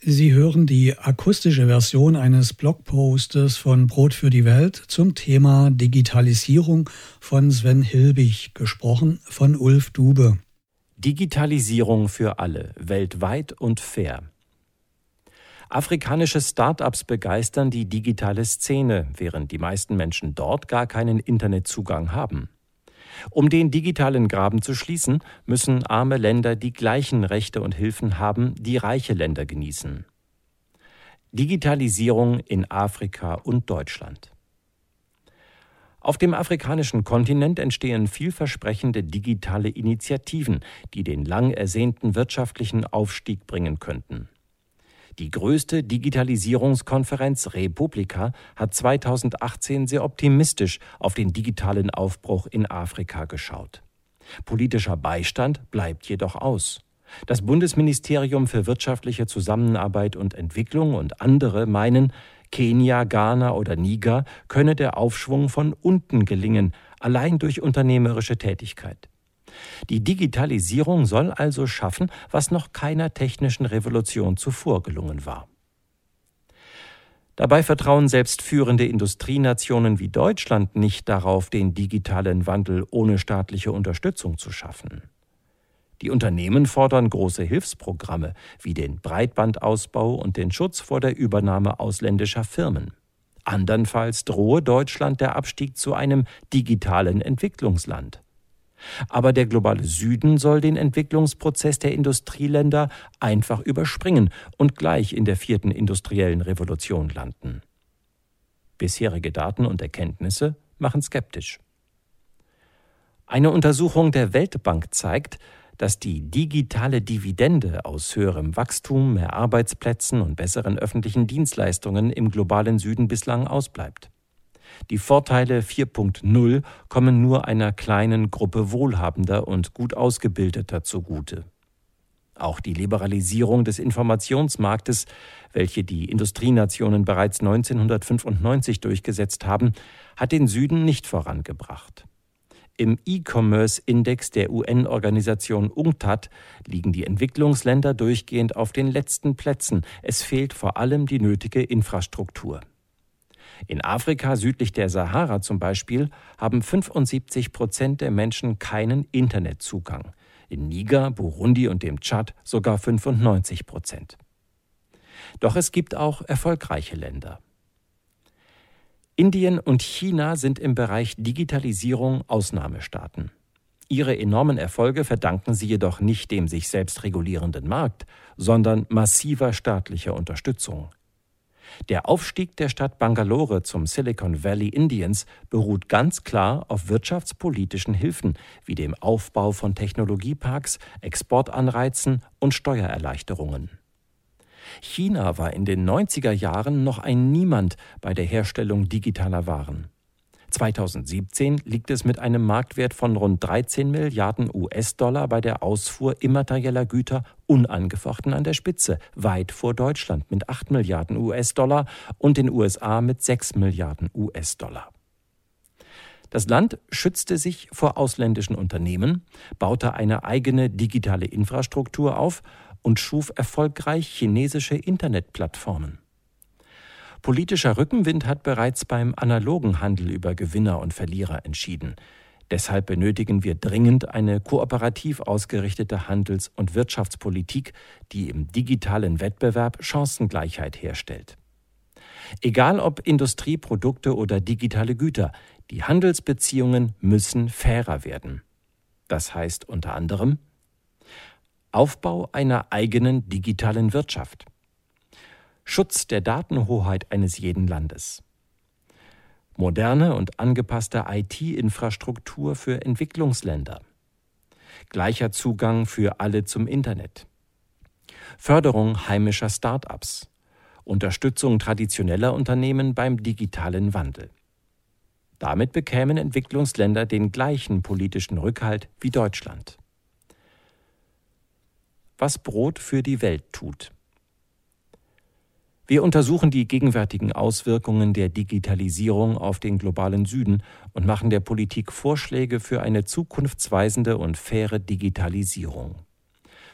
Sie hören die akustische Version eines Blogpostes von Brot für die Welt zum Thema Digitalisierung von Sven Hilbig, gesprochen von Ulf Dube. Digitalisierung für alle, weltweit und fair. Afrikanische Start-ups begeistern die digitale Szene, während die meisten Menschen dort gar keinen Internetzugang haben. Um den digitalen Graben zu schließen, müssen arme Länder die gleichen Rechte und Hilfen haben, die reiche Länder genießen. Digitalisierung in Afrika und Deutschland. Auf dem afrikanischen Kontinent entstehen vielversprechende digitale Initiativen, die den lang ersehnten wirtschaftlichen Aufstieg bringen könnten. Die größte Digitalisierungskonferenz Republika hat 2018 sehr optimistisch auf den digitalen Aufbruch in Afrika geschaut. Politischer Beistand bleibt jedoch aus. Das Bundesministerium für wirtschaftliche Zusammenarbeit und Entwicklung und andere meinen, Kenia, Ghana oder Niger könne der Aufschwung von unten gelingen, allein durch unternehmerische Tätigkeit. Die Digitalisierung soll also schaffen, was noch keiner technischen Revolution zuvor gelungen war. Dabei vertrauen selbst führende Industrienationen wie Deutschland nicht darauf, den digitalen Wandel ohne staatliche Unterstützung zu schaffen. Die Unternehmen fordern große Hilfsprogramme wie den Breitbandausbau und den Schutz vor der Übernahme ausländischer Firmen. Andernfalls drohe Deutschland der Abstieg zu einem digitalen Entwicklungsland. Aber der globale Süden soll den Entwicklungsprozess der Industrieländer einfach überspringen und gleich in der vierten industriellen Revolution landen. Bisherige Daten und Erkenntnisse machen skeptisch. Eine Untersuchung der Weltbank zeigt, dass die digitale Dividende aus höherem Wachstum, mehr Arbeitsplätzen und besseren öffentlichen Dienstleistungen im globalen Süden bislang ausbleibt. Die Vorteile 4.0 kommen nur einer kleinen Gruppe wohlhabender und gut ausgebildeter zugute. Auch die Liberalisierung des Informationsmarktes, welche die Industrienationen bereits 1995 durchgesetzt haben, hat den Süden nicht vorangebracht. Im E-Commerce-Index der UN-Organisation UNCTAD liegen die Entwicklungsländer durchgehend auf den letzten Plätzen. Es fehlt vor allem die nötige Infrastruktur. In Afrika südlich der Sahara zum Beispiel haben 75 Prozent der Menschen keinen Internetzugang. In Niger, Burundi und dem Tschad sogar 95 Prozent. Doch es gibt auch erfolgreiche Länder. Indien und China sind im Bereich Digitalisierung Ausnahmestaaten. Ihre enormen Erfolge verdanken sie jedoch nicht dem sich selbst regulierenden Markt, sondern massiver staatlicher Unterstützung. Der Aufstieg der Stadt Bangalore zum Silicon Valley Indiens beruht ganz klar auf wirtschaftspolitischen Hilfen wie dem Aufbau von Technologieparks, Exportanreizen und Steuererleichterungen. China war in den 90er Jahren noch ein Niemand bei der Herstellung digitaler Waren. 2017 liegt es mit einem Marktwert von rund 13 Milliarden US-Dollar bei der Ausfuhr immaterieller Güter unangefochten an der Spitze, weit vor Deutschland mit 8 Milliarden US-Dollar und den USA mit 6 Milliarden US-Dollar. Das Land schützte sich vor ausländischen Unternehmen, baute eine eigene digitale Infrastruktur auf und schuf erfolgreich chinesische Internetplattformen. Politischer Rückenwind hat bereits beim analogen Handel über Gewinner und Verlierer entschieden. Deshalb benötigen wir dringend eine kooperativ ausgerichtete Handels- und Wirtschaftspolitik, die im digitalen Wettbewerb Chancengleichheit herstellt. Egal ob Industrieprodukte oder digitale Güter, die Handelsbeziehungen müssen fairer werden. Das heißt unter anderem Aufbau einer eigenen digitalen Wirtschaft. Schutz der Datenhoheit eines jeden Landes. Moderne und angepasste IT-Infrastruktur für Entwicklungsländer. Gleicher Zugang für alle zum Internet. Förderung heimischer Start-ups. Unterstützung traditioneller Unternehmen beim digitalen Wandel. Damit bekämen Entwicklungsländer den gleichen politischen Rückhalt wie Deutschland. Was Brot für die Welt tut. Wir untersuchen die gegenwärtigen Auswirkungen der Digitalisierung auf den globalen Süden und machen der Politik Vorschläge für eine zukunftsweisende und faire Digitalisierung.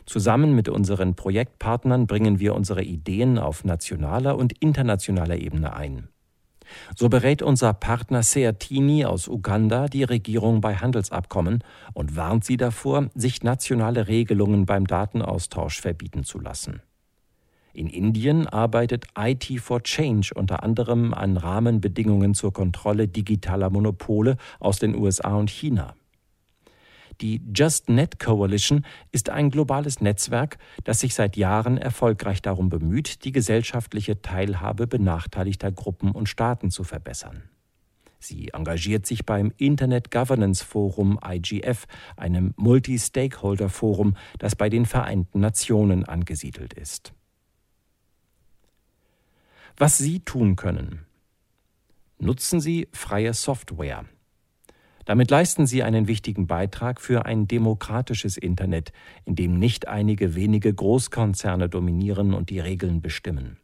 Zusammen mit unseren Projektpartnern bringen wir unsere Ideen auf nationaler und internationaler Ebene ein. So berät unser Partner Seatini aus Uganda die Regierung bei Handelsabkommen und warnt sie davor, sich nationale Regelungen beim Datenaustausch verbieten zu lassen. In Indien arbeitet IT for Change unter anderem an Rahmenbedingungen zur Kontrolle digitaler Monopole aus den USA und China. Die JustNet Coalition ist ein globales Netzwerk, das sich seit Jahren erfolgreich darum bemüht, die gesellschaftliche Teilhabe benachteiligter Gruppen und Staaten zu verbessern. Sie engagiert sich beim Internet Governance Forum IGF, einem Multi-Stakeholder-Forum, das bei den Vereinten Nationen angesiedelt ist. Was Sie tun können. Nutzen Sie freie Software. Damit leisten Sie einen wichtigen Beitrag für ein demokratisches Internet, in dem nicht einige wenige Großkonzerne dominieren und die Regeln bestimmen.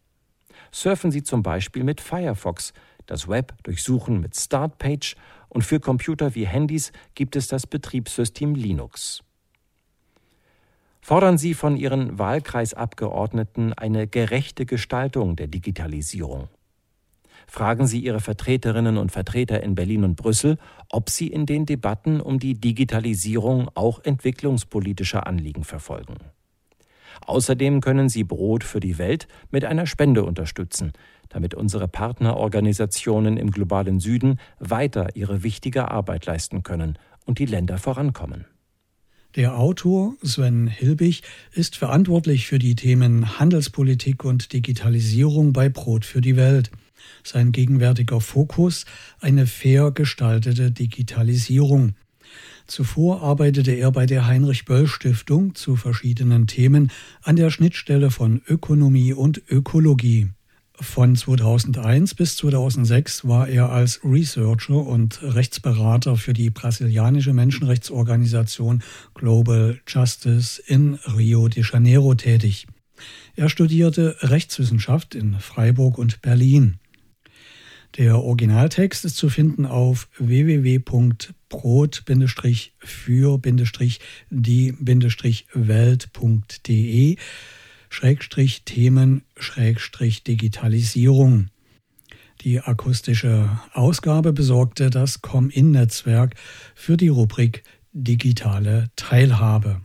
Surfen Sie zum Beispiel mit Firefox, das Web durchsuchen mit Startpage und für Computer wie Handys gibt es das Betriebssystem Linux. Fordern Sie von Ihren Wahlkreisabgeordneten eine gerechte Gestaltung der Digitalisierung. Fragen Sie Ihre Vertreterinnen und Vertreter in Berlin und Brüssel, ob sie in den Debatten um die Digitalisierung auch entwicklungspolitische Anliegen verfolgen. Außerdem können Sie Brot für die Welt mit einer Spende unterstützen, damit unsere Partnerorganisationen im globalen Süden weiter ihre wichtige Arbeit leisten können und die Länder vorankommen. Der Autor Sven Hilbig ist verantwortlich für die Themen Handelspolitik und Digitalisierung bei Brot für die Welt. Sein gegenwärtiger Fokus eine fair gestaltete Digitalisierung. Zuvor arbeitete er bei der Heinrich Böll Stiftung zu verschiedenen Themen an der Schnittstelle von Ökonomie und Ökologie. Von 2001 bis 2006 war er als Researcher und Rechtsberater für die brasilianische Menschenrechtsorganisation Global Justice in Rio de Janeiro tätig. Er studierte Rechtswissenschaft in Freiburg und Berlin. Der Originaltext ist zu finden auf www.brot-für-die-welt.de Schrägstrich Themen Schrägstrich Digitalisierung. Die akustische Ausgabe besorgte das Com-In-Netzwerk für die Rubrik Digitale Teilhabe.